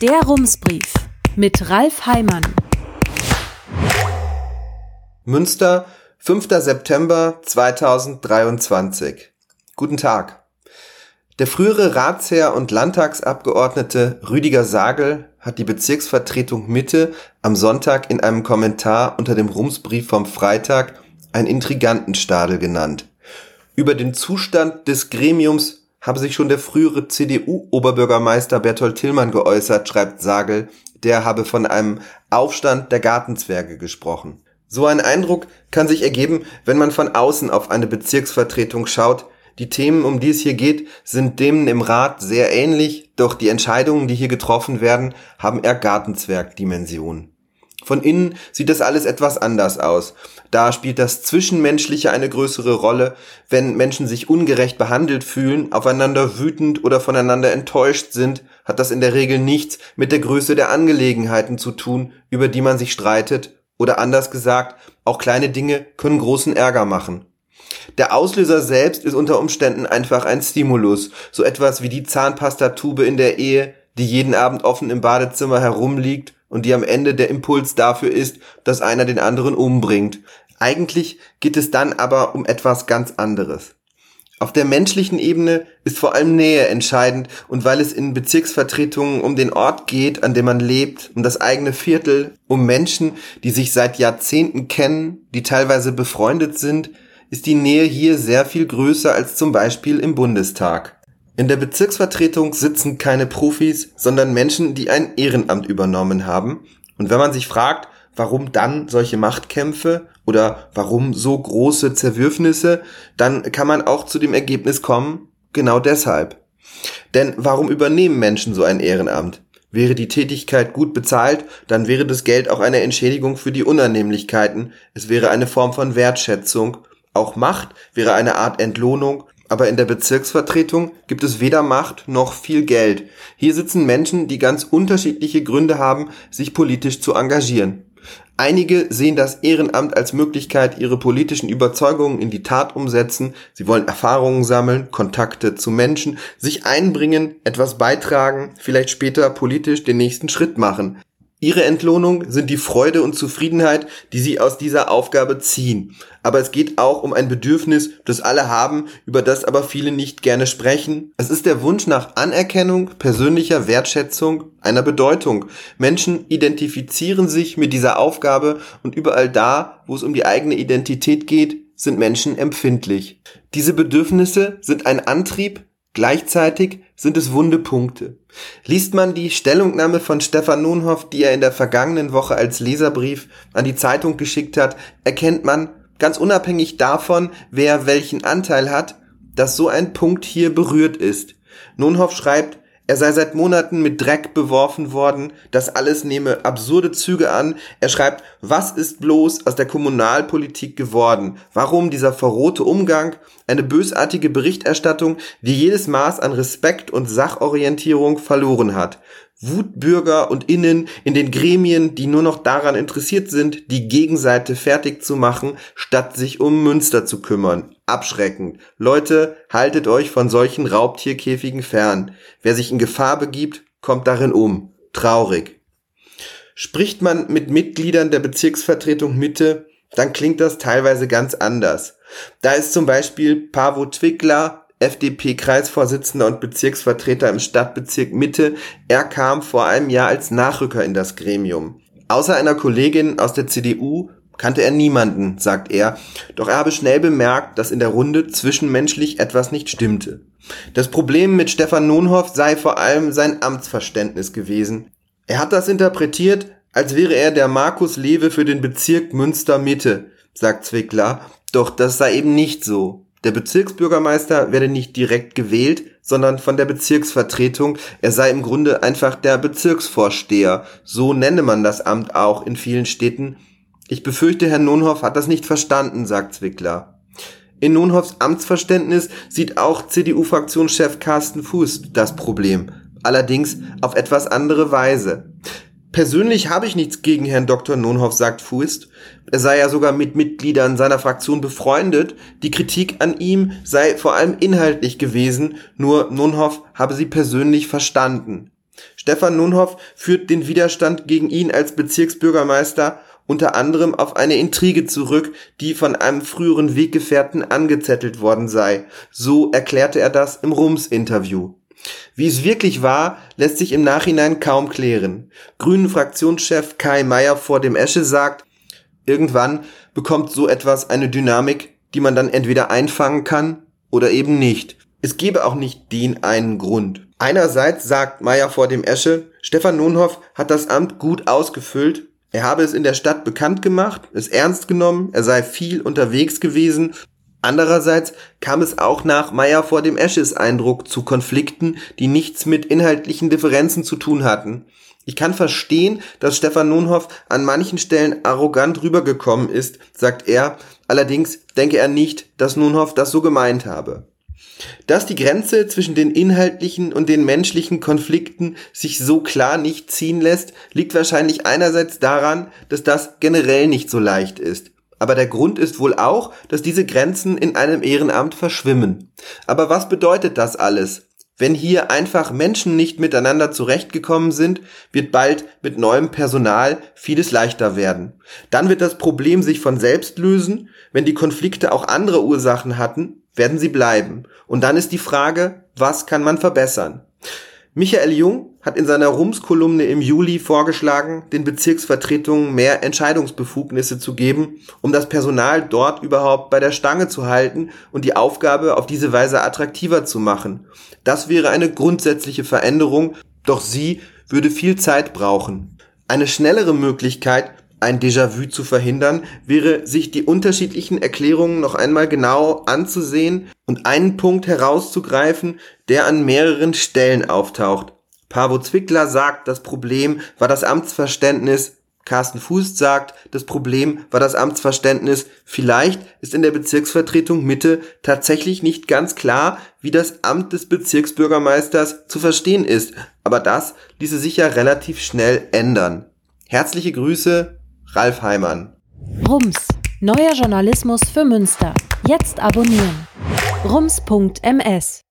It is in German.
Der Rumsbrief mit Ralf Heimann. Münster, 5. September 2023. Guten Tag. Der frühere Ratsherr und Landtagsabgeordnete Rüdiger Sagel hat die Bezirksvertretung Mitte am Sonntag in einem Kommentar unter dem Rumsbrief vom Freitag ein Intrigantenstadel genannt. Über den Zustand des Gremiums habe sich schon der frühere CDU-Oberbürgermeister Bertolt Tillmann geäußert, schreibt Sagel, der habe von einem Aufstand der Gartenzwerge gesprochen. So ein Eindruck kann sich ergeben, wenn man von außen auf eine Bezirksvertretung schaut. Die Themen, um die es hier geht, sind denen im Rat sehr ähnlich, doch die Entscheidungen, die hier getroffen werden, haben eher Gartenzwergdimensionen. Von innen sieht das alles etwas anders aus. Da spielt das Zwischenmenschliche eine größere Rolle. Wenn Menschen sich ungerecht behandelt fühlen, aufeinander wütend oder voneinander enttäuscht sind, hat das in der Regel nichts mit der Größe der Angelegenheiten zu tun, über die man sich streitet. Oder anders gesagt, auch kleine Dinge können großen Ärger machen. Der Auslöser selbst ist unter Umständen einfach ein Stimulus, so etwas wie die Zahnpastatube in der Ehe, die jeden Abend offen im Badezimmer herumliegt und die am Ende der Impuls dafür ist, dass einer den anderen umbringt. Eigentlich geht es dann aber um etwas ganz anderes. Auf der menschlichen Ebene ist vor allem Nähe entscheidend und weil es in Bezirksvertretungen um den Ort geht, an dem man lebt, um das eigene Viertel, um Menschen, die sich seit Jahrzehnten kennen, die teilweise befreundet sind, ist die Nähe hier sehr viel größer als zum Beispiel im Bundestag. In der Bezirksvertretung sitzen keine Profis, sondern Menschen, die ein Ehrenamt übernommen haben. Und wenn man sich fragt, warum dann solche Machtkämpfe oder warum so große Zerwürfnisse, dann kann man auch zu dem Ergebnis kommen, genau deshalb. Denn warum übernehmen Menschen so ein Ehrenamt? Wäre die Tätigkeit gut bezahlt, dann wäre das Geld auch eine Entschädigung für die Unannehmlichkeiten, es wäre eine Form von Wertschätzung, auch Macht wäre eine Art Entlohnung aber in der Bezirksvertretung gibt es weder Macht noch viel Geld. Hier sitzen Menschen, die ganz unterschiedliche Gründe haben, sich politisch zu engagieren. Einige sehen das Ehrenamt als Möglichkeit, ihre politischen Überzeugungen in die Tat umsetzen. Sie wollen Erfahrungen sammeln, Kontakte zu Menschen, sich einbringen, etwas beitragen, vielleicht später politisch den nächsten Schritt machen. Ihre Entlohnung sind die Freude und Zufriedenheit, die sie aus dieser Aufgabe ziehen. Aber es geht auch um ein Bedürfnis, das alle haben, über das aber viele nicht gerne sprechen. Es ist der Wunsch nach Anerkennung, persönlicher Wertschätzung, einer Bedeutung. Menschen identifizieren sich mit dieser Aufgabe und überall da, wo es um die eigene Identität geht, sind Menschen empfindlich. Diese Bedürfnisse sind ein Antrieb, Gleichzeitig sind es wunde Punkte. Liest man die Stellungnahme von Stefan Nunhoff, die er in der vergangenen Woche als Leserbrief an die Zeitung geschickt hat, erkennt man, ganz unabhängig davon, wer welchen Anteil hat, dass so ein Punkt hier berührt ist. Nunhoff schreibt, er sei seit Monaten mit Dreck beworfen worden, das alles nehme absurde Züge an. Er schreibt, was ist bloß aus der Kommunalpolitik geworden? Warum dieser verrohte Umgang? Eine bösartige Berichterstattung, die jedes Maß an Respekt und Sachorientierung verloren hat. Wutbürger und Innen in den Gremien, die nur noch daran interessiert sind, die Gegenseite fertig zu machen, statt sich um Münster zu kümmern. Abschreckend. Leute, haltet euch von solchen Raubtierkäfigen fern. Wer sich in Gefahr begibt, kommt darin um. Traurig. Spricht man mit Mitgliedern der Bezirksvertretung Mitte, dann klingt das teilweise ganz anders. Da ist zum Beispiel Pavo Twickler, FDP-Kreisvorsitzender und Bezirksvertreter im Stadtbezirk Mitte. Er kam vor einem Jahr als Nachrücker in das Gremium. Außer einer Kollegin aus der CDU kannte er niemanden, sagt er, doch er habe schnell bemerkt, dass in der Runde zwischenmenschlich etwas nicht stimmte. Das Problem mit Stefan Nunhoff sei vor allem sein Amtsverständnis gewesen. Er hat das interpretiert, als wäre er der Markus Lewe für den Bezirk Münster Mitte, sagt Zwickler, doch das sei eben nicht so. Der Bezirksbürgermeister werde nicht direkt gewählt, sondern von der Bezirksvertretung. Er sei im Grunde einfach der Bezirksvorsteher. So nenne man das Amt auch in vielen Städten. Ich befürchte, Herr Nunhoff hat das nicht verstanden, sagt Zwickler. In Nunhoffs Amtsverständnis sieht auch CDU-Fraktionschef Carsten Fuß das Problem. Allerdings auf etwas andere Weise. Persönlich habe ich nichts gegen Herrn Dr. Nonhoff, sagt Fuist. Er sei ja sogar mit Mitgliedern seiner Fraktion befreundet. Die Kritik an ihm sei vor allem inhaltlich gewesen, nur Nonhoff habe sie persönlich verstanden. Stefan Nunhoff führt den Widerstand gegen ihn als Bezirksbürgermeister unter anderem auf eine Intrige zurück, die von einem früheren Weggefährten angezettelt worden sei. So erklärte er das im Rums-Interview. Wie es wirklich war, lässt sich im Nachhinein kaum klären. Grünen Fraktionschef Kai Meier vor dem Esche sagt, irgendwann bekommt so etwas eine Dynamik, die man dann entweder einfangen kann oder eben nicht. Es gebe auch nicht den einen Grund. Einerseits sagt Meier vor dem Esche, Stefan Nunhoff hat das Amt gut ausgefüllt, er habe es in der Stadt bekannt gemacht, es ernst genommen, er sei viel unterwegs gewesen. Andererseits kam es auch nach Meier vor dem Esches Eindruck zu Konflikten, die nichts mit inhaltlichen Differenzen zu tun hatten. Ich kann verstehen, dass Stefan Nunhoff an manchen Stellen arrogant rübergekommen ist, sagt er, allerdings denke er nicht, dass Nunhoff das so gemeint habe. Dass die Grenze zwischen den inhaltlichen und den menschlichen Konflikten sich so klar nicht ziehen lässt, liegt wahrscheinlich einerseits daran, dass das generell nicht so leicht ist. Aber der Grund ist wohl auch, dass diese Grenzen in einem Ehrenamt verschwimmen. Aber was bedeutet das alles? Wenn hier einfach Menschen nicht miteinander zurechtgekommen sind, wird bald mit neuem Personal vieles leichter werden. Dann wird das Problem sich von selbst lösen. Wenn die Konflikte auch andere Ursachen hatten, werden sie bleiben. Und dann ist die Frage, was kann man verbessern? Michael Jung hat in seiner Rums-Kolumne im Juli vorgeschlagen, den Bezirksvertretungen mehr Entscheidungsbefugnisse zu geben, um das Personal dort überhaupt bei der Stange zu halten und die Aufgabe auf diese Weise attraktiver zu machen. Das wäre eine grundsätzliche Veränderung, doch sie würde viel Zeit brauchen. Eine schnellere Möglichkeit ein Déjà-vu zu verhindern, wäre, sich die unterschiedlichen Erklärungen noch einmal genau anzusehen und einen Punkt herauszugreifen, der an mehreren Stellen auftaucht. Pavo Zwickler sagt, das Problem war das Amtsverständnis. Carsten Fuß sagt, das Problem war das Amtsverständnis. Vielleicht ist in der Bezirksvertretung Mitte tatsächlich nicht ganz klar, wie das Amt des Bezirksbürgermeisters zu verstehen ist. Aber das ließe sich ja relativ schnell ändern. Herzliche Grüße, Ralf Heimann. Rums, neuer Journalismus für Münster. Jetzt abonnieren. rums.ms